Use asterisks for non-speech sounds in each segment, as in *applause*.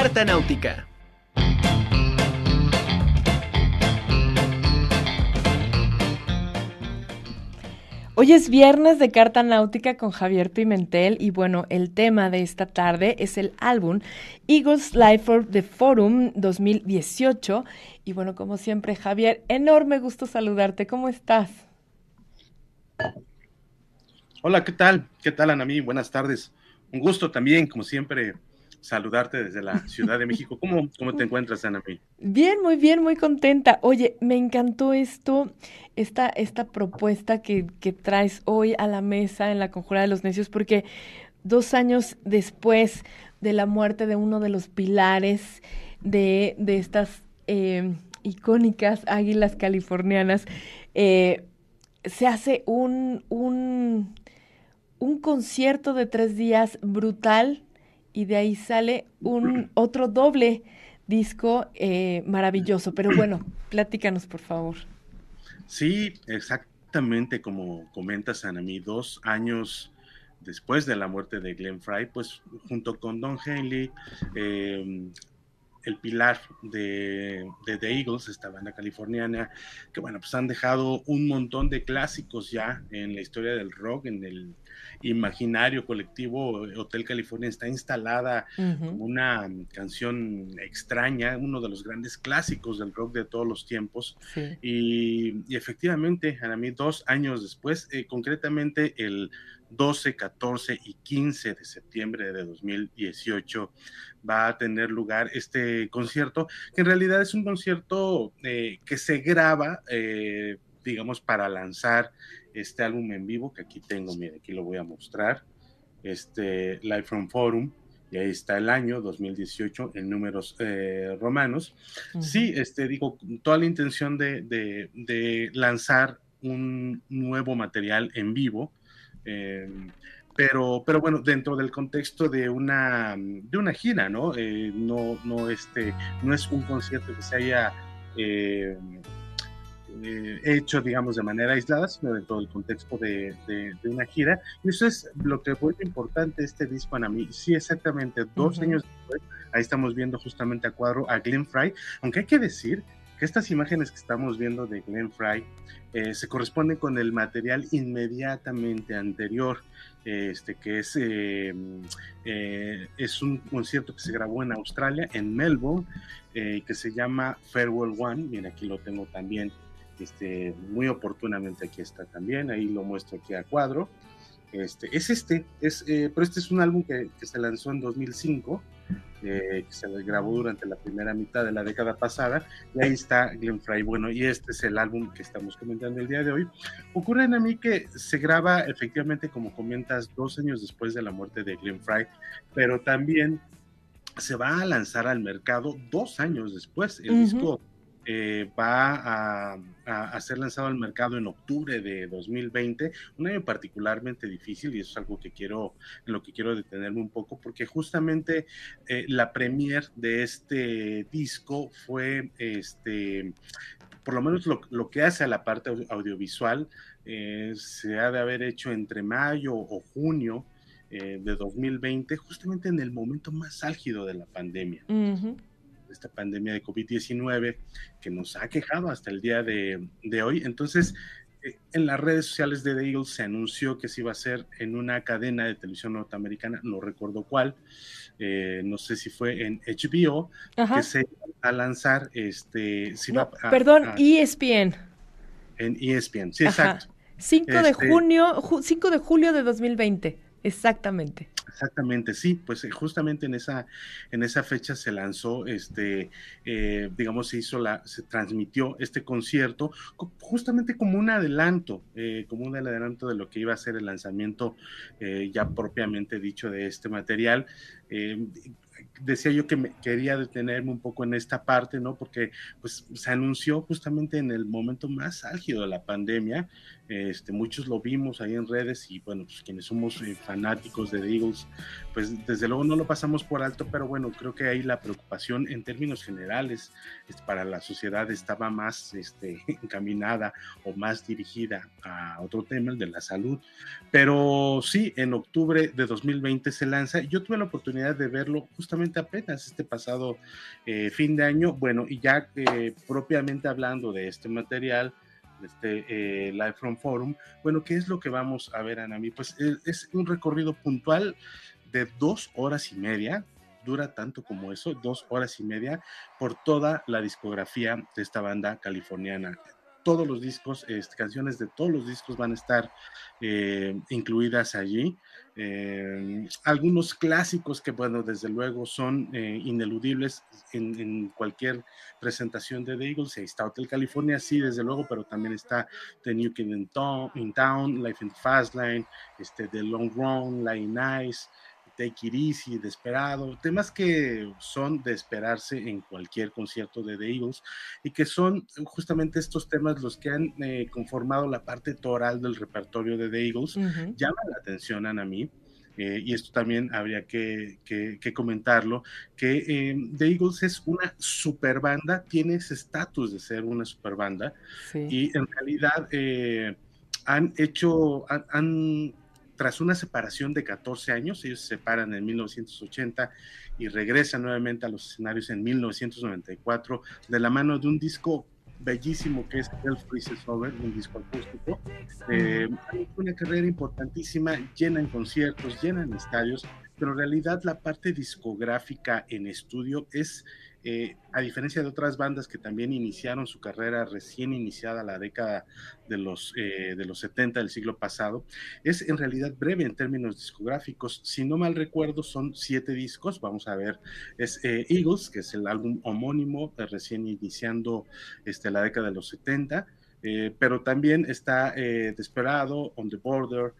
Carta Náutica. Hoy es viernes de Carta Náutica con Javier Pimentel y bueno, el tema de esta tarde es el álbum Eagles Life for the Forum 2018 y bueno, como siempre Javier, enorme gusto saludarte, ¿cómo estás? Hola, ¿qué tal? ¿Qué tal Anami? Buenas tardes. Un gusto también, como siempre, saludarte desde la Ciudad de México. ¿Cómo, cómo te encuentras, Ana? Bien, muy bien, muy contenta. Oye, me encantó esto, esta, esta propuesta que, que traes hoy a la mesa en la Conjura de los Necios, porque dos años después de la muerte de uno de los pilares de, de estas eh, icónicas águilas californianas, eh, se hace un, un, un concierto de tres días brutal y de ahí sale un otro doble disco eh, maravilloso. Pero bueno, platícanos, por favor. Sí, exactamente como comentas, Anami, dos años después de la muerte de Glenn Fry, pues junto con Don Henley, eh, el pilar de, de, The Eagles, esta banda californiana, que bueno, pues han dejado un montón de clásicos ya en la historia del rock, en el imaginario colectivo. Hotel California está instalada como una canción extraña, uno de los grandes clásicos del rock de todos los tiempos. Y, y, efectivamente, a mí dos años después, eh, concretamente el 12, 14 y 15 de septiembre de 2018 va a tener lugar este concierto, que en realidad es un concierto eh, que se graba, eh, digamos, para lanzar este álbum en vivo, que aquí tengo, mire, aquí lo voy a mostrar, este Live from Forum, y ahí está el año 2018 en números eh, romanos. Sí, este, digo, toda la intención de, de, de lanzar un nuevo material en vivo, eh, pero, pero bueno, dentro del contexto de una, de una gira, ¿no? Eh, no, no, este, no es un concierto que se haya eh, hecho, digamos, de manera aislada, sino dentro del contexto de, de, una gira. Y eso es lo que fue importante este disco para mí. Sí, exactamente, dos años después, ahí estamos viendo justamente a cuadro a Glenn Fry, aunque hay que decir que estas imágenes que estamos viendo de Glenn Fry eh, se corresponden con el material inmediatamente anterior, este, que es, eh, eh, es un concierto que se grabó en Australia, en Melbourne, que se llama Farewell One. Mira, aquí lo tengo también, este, muy oportunamente aquí está también, ahí lo muestro aquí a cuadro. Este, es este, es, pero este es un álbum que, que se lanzó en 2005 eh, que se grabó durante la primera mitad de la década pasada, y ahí está Glenn Fry. Bueno, y este es el álbum que estamos comentando el día de hoy. Ocurre en a mí que se graba efectivamente, como comentas, dos años después de la muerte de Glenn Fry, pero también se va a lanzar al mercado dos años después. El disco eh, va a, ser lanzado al mercado en octubre de 2020, un año particularmente difícil y eso es algo que quiero, en lo que quiero detenerme un poco, porque justamente eh, la premier de este disco fue, este, por lo menos lo, que hace a la parte audiovisual, eh, se ha de haber hecho entre mayo o junio de 2020, justamente en el momento más álgido de la pandemia esta pandemia de COVID-19 que nos ha quejado hasta el día de, hoy. Entonces, eh, en las redes sociales de The Eagles se anunció que se iba a hacer en una cadena de televisión norteamericana, no recuerdo cuál, eh, no sé si fue en HBO, que se iba a lanzar, este, perdón, ESPN. En ESPN, sí, exacto. 5 de este junio, 5 de julio de 2020, exactamente. Exactamente, sí, pues eh, justamente en esa, en esa fecha se lanzó, este, eh, digamos, se hizo la, se transmitió este concierto justamente como un adelanto, eh, como un adelanto de lo que iba a ser el lanzamiento ya propiamente dicho de este material decía yo que me quería detenerme un poco en esta parte, ¿no? Porque pues se anunció justamente en el momento más álgido de la pandemia. Este, muchos lo vimos ahí en redes y bueno, pues quienes somos eh, fanáticos de Eagles, pues desde luego no lo pasamos por alto, pero bueno, creo que ahí la preocupación en términos generales este, para la sociedad estaba más este, *laughs* encaminada o más dirigida a otro tema, el de la salud. Pero sí, en octubre de 2020 se lanza. Yo tuve la oportunidad de verlo justamente apenas este pasado eh, fin de año. Bueno, y ya eh, propiamente hablando de este material, este eh, Live from Forum. Bueno, ¿qué es lo que vamos a ver, Anami? Pues es, un recorrido puntual de dos horas y media, dura tanto como eso, dos horas y media, por toda la discografía de esta banda californiana todos los discos, este, canciones de todos los discos van a estar eh, incluidas allí. Eh, algunos clásicos que, bueno, desde luego son eh, ineludibles en, cualquier presentación de The Eagles. Ahí está Hotel California, sí, desde luego, pero también está The New Kid in Town, Life in the Fast Line, este, The Long Run, Line Nice. Take It Easy, Desperado, temas que son de esperarse en cualquier concierto de The Eagles y que son justamente estos temas los que han eh, conformado la parte toral del repertorio de The Eagles. Llama la atención a mí. Eh, y esto también habría que, comentarlo, que eh, The Eagles es una super banda, tiene ese estatus de ser una super banda, y en realidad han hecho, han tras una separación de 14 años, ellos se separan en 1980 y regresan nuevamente a los escenarios en 1994 de la mano de un disco bellísimo que es El Freezes Over, un disco acústico. Eh, una carrera importantísima, llena en conciertos, llena en estadios, pero en realidad la parte discográfica en estudio es eh, a diferencia de otras bandas que también iniciaron su carrera recién iniciada la década de los, eh, de los 70 del siglo pasado, es en realidad breve en términos discográficos. Si no mal recuerdo, son siete discos. Vamos a ver, es eh, Eagles, que es el álbum homónimo, recién iniciando este, la década de los 70. pero también está Desperado, On the Border,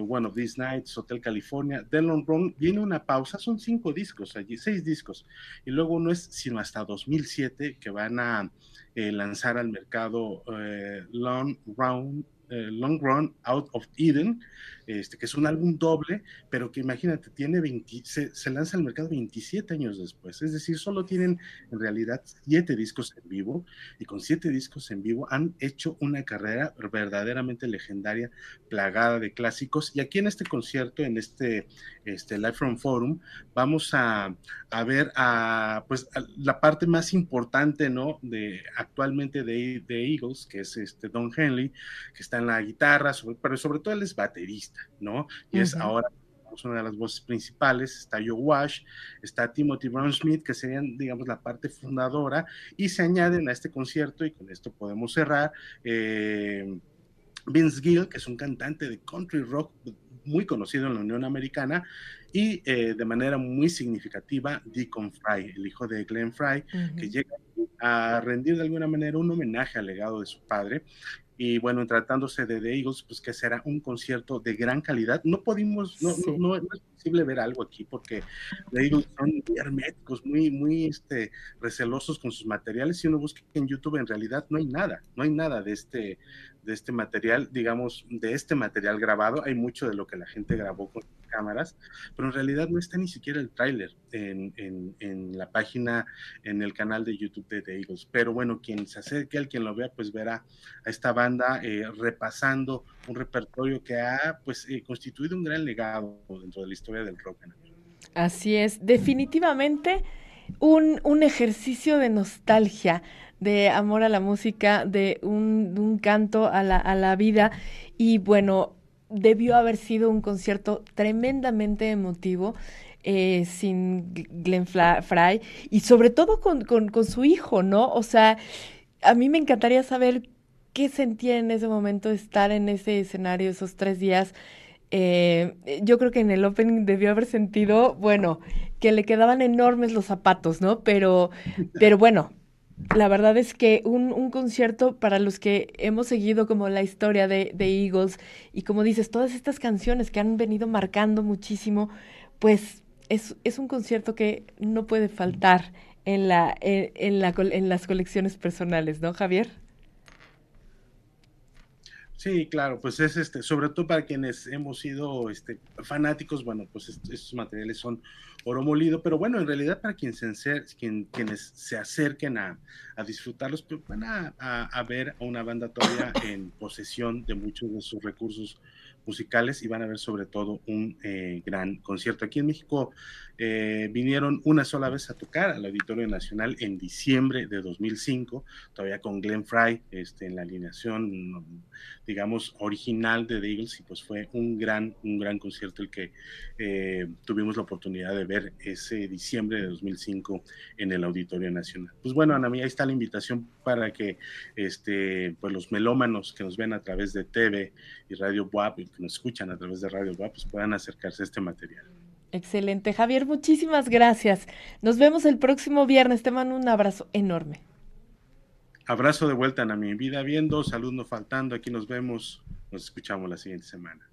One of These Nights, Hotel California, The Long Run, viene una pausa, son cinco discos allí, seis discos, y luego no es sino hasta 2007 que van a eh, lanzar al mercado eh, Long Run, eh, Long Run Out of Eden, este, que es un álbum doble, pero que imagínate, tiene 20, se, lanza al mercado 27 años después, es decir, solo tienen en realidad siete discos en vivo, y con siete discos en vivo han hecho una carrera verdaderamente legendaria, plagada de clásicos, y aquí en este concierto, en este, este Live from Forum, vamos a, a ver a, pues, la parte más importante, ¿no?, de actualmente de, de Eagles, que es este Don Henley, que está en la guitarra, pero sobre todo él es baterista, ¿no? Y es ahora una de las voces principales, está Joe Wash, está Timothy Brown Smith, que serían, digamos, la parte fundadora, y se añaden a este concierto, y con esto podemos cerrar, eh, Vince Gill, que es un cantante de country rock muy conocido en la Unión Americana, y eh, de manera muy significativa, Deacon Fry, el hijo de Glenn Fry, que llega a rendir de alguna manera un homenaje al legado de su padre y bueno, tratándose de The Eagles, pues que será un concierto de gran calidad. No pudimos, no, no, es posible ver algo aquí porque The Eagles son muy herméticos, muy, muy este, recelosos con sus materiales. Si uno busca en YouTube, en realidad no hay nada, no hay nada de este, de este material, digamos, de este material grabado. Hay mucho de lo que la gente grabó con cámaras, pero en realidad no está ni siquiera el tráiler en, en, la página, en el canal de YouTube de The Eagles. Pero bueno, quien se acerque, al quien lo vea, pues verá a esta banda eh, repasando un repertorio que ha pues eh, constituido un gran legado dentro de la historia del rock. Así es, definitivamente un, un ejercicio de nostalgia de amor a la música, de un, un canto a la, a la, vida. Y bueno, debió haber sido un concierto tremendamente emotivo. Eh, sin Glenn Fry y sobre todo con, con, su hijo, ¿no? O sea, a mí me encantaría saber qué sentía en ese momento estar en ese escenario esos tres días. Eh, yo creo que en el Open debió haber sentido, bueno, que le quedaban enormes los zapatos, ¿no? Pero, pero bueno, la verdad es que un, un, concierto para los que hemos seguido como la historia de, de, Eagles y como dices, todas estas canciones que han venido marcando muchísimo, pues es, es un concierto que no puede faltar en, la, en, la, en las colecciones personales, ¿no, Javier? Sí, claro, pues es este, sobre todo para quienes hemos sido este, fanáticos, bueno, pues estos materiales son oro molido, pero bueno, en realidad para quien se, quien, quienes se acerquen a, a disfrutarlos, pues van a, a, ver a una banda todavía en posesión de muchos de sus recursos musicales y van a ver sobre todo un eh, gran concierto. Aquí en México eh, vinieron una sola vez a tocar al Auditorio Nacional en diciembre de 2005, todavía con Glenn Fry este, en la alineación, digamos, original de The Eagles y pues fue un gran, un gran concierto el que eh, tuvimos la oportunidad de ver ese diciembre de 2005 en el Auditorio Nacional. Pues bueno, Ana ahí está la invitación para que este, pues los melómanos que nos ven a través de TV y Radio WAP que nos escuchan a través de Radio WAP pues puedan acercarse a este material. Excelente. Javier, muchísimas gracias. Nos vemos el próximo viernes. Te mando un abrazo enorme. Abrazo de vuelta, a mi vida viendo, salud no faltando. Aquí nos vemos. Nos escuchamos la siguiente semana.